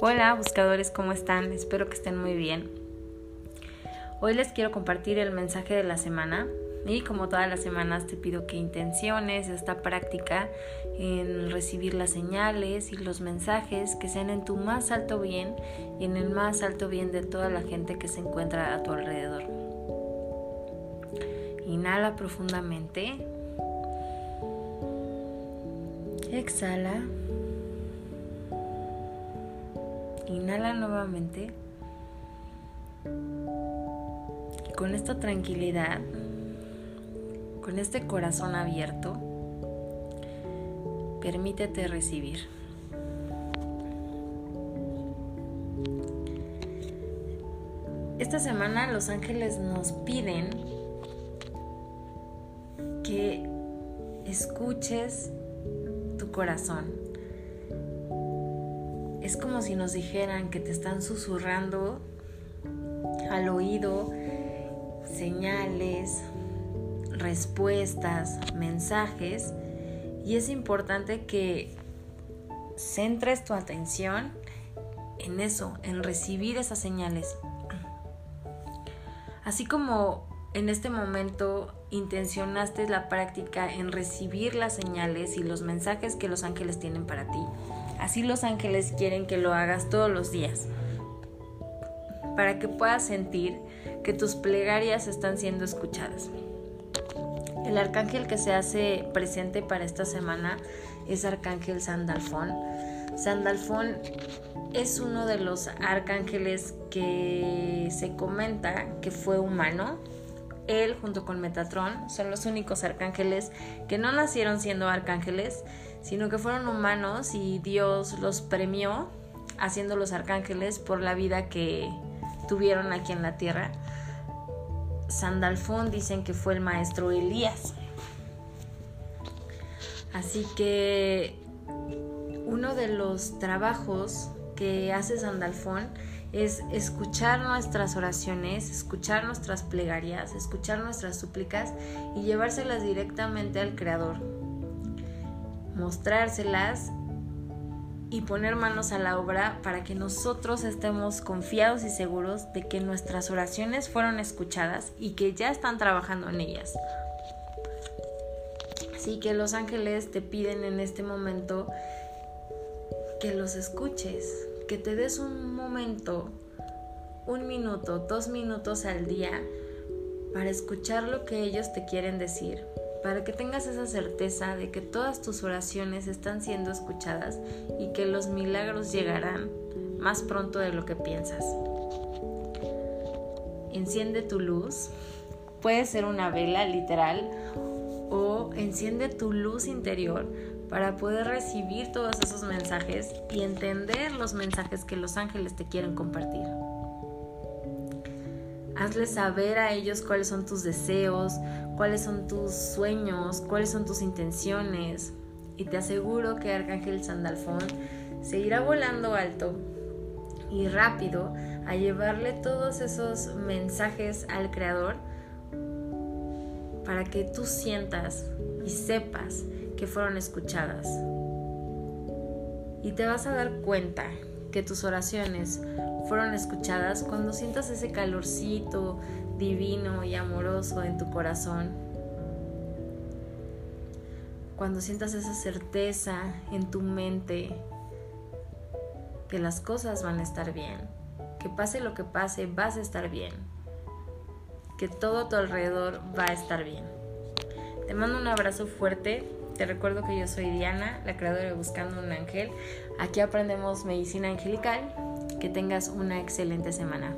Hola buscadores, ¿cómo están? Espero que estén muy bien. Hoy les quiero compartir el mensaje de la semana y como todas las semanas te pido que intenciones esta práctica en recibir las señales y los mensajes que sean en tu más alto bien y en el más alto bien de toda la gente que se encuentra a tu alrededor. Inhala profundamente. Exhala. Inhala nuevamente. Y con esta tranquilidad, con este corazón abierto, permítete recibir. Esta semana los ángeles nos piden que escuches tu corazón es como si nos dijeran que te están susurrando al oído señales, respuestas, mensajes y es importante que centres tu atención en eso, en recibir esas señales. Así como en este momento intencionaste la práctica en recibir las señales y los mensajes que los ángeles tienen para ti, Así los ángeles quieren que lo hagas todos los días, para que puedas sentir que tus plegarias están siendo escuchadas. El arcángel que se hace presente para esta semana es Arcángel Sandalfón. Sandalfón es uno de los arcángeles que se comenta que fue humano. Él junto con Metatron son los únicos arcángeles que no nacieron siendo arcángeles, sino que fueron humanos y Dios los premió haciendo los arcángeles por la vida que tuvieron aquí en la tierra. Sandalfón dicen que fue el maestro Elías. Así que uno de los trabajos que hace Sandalfón es escuchar nuestras oraciones, escuchar nuestras plegarias, escuchar nuestras súplicas y llevárselas directamente al Creador, mostrárselas y poner manos a la obra para que nosotros estemos confiados y seguros de que nuestras oraciones fueron escuchadas y que ya están trabajando en ellas. Así que los ángeles te piden en este momento que los escuches, que te des un momento, un minuto, dos minutos al día para escuchar lo que ellos te quieren decir, para que tengas esa certeza de que todas tus oraciones están siendo escuchadas y que los milagros llegarán más pronto de lo que piensas. Enciende tu luz, puede ser una vela literal o enciende tu luz interior para poder recibir todos esos mensajes y entender los mensajes que los ángeles te quieren compartir. Hazles saber a ellos cuáles son tus deseos, cuáles son tus sueños, cuáles son tus intenciones. Y te aseguro que Arcángel Sandalfón se irá volando alto y rápido a llevarle todos esos mensajes al Creador para que tú sientas y sepas que fueron escuchadas. Y te vas a dar cuenta que tus oraciones fueron escuchadas cuando sientas ese calorcito divino y amoroso en tu corazón. Cuando sientas esa certeza en tu mente que las cosas van a estar bien, que pase lo que pase, vas a estar bien, que todo a tu alrededor va a estar bien. Te mando un abrazo fuerte te recuerdo que yo soy Diana, la creadora de Buscando un Ángel. Aquí aprendemos medicina angelical. Que tengas una excelente semana.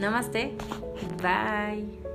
Namaste. Bye.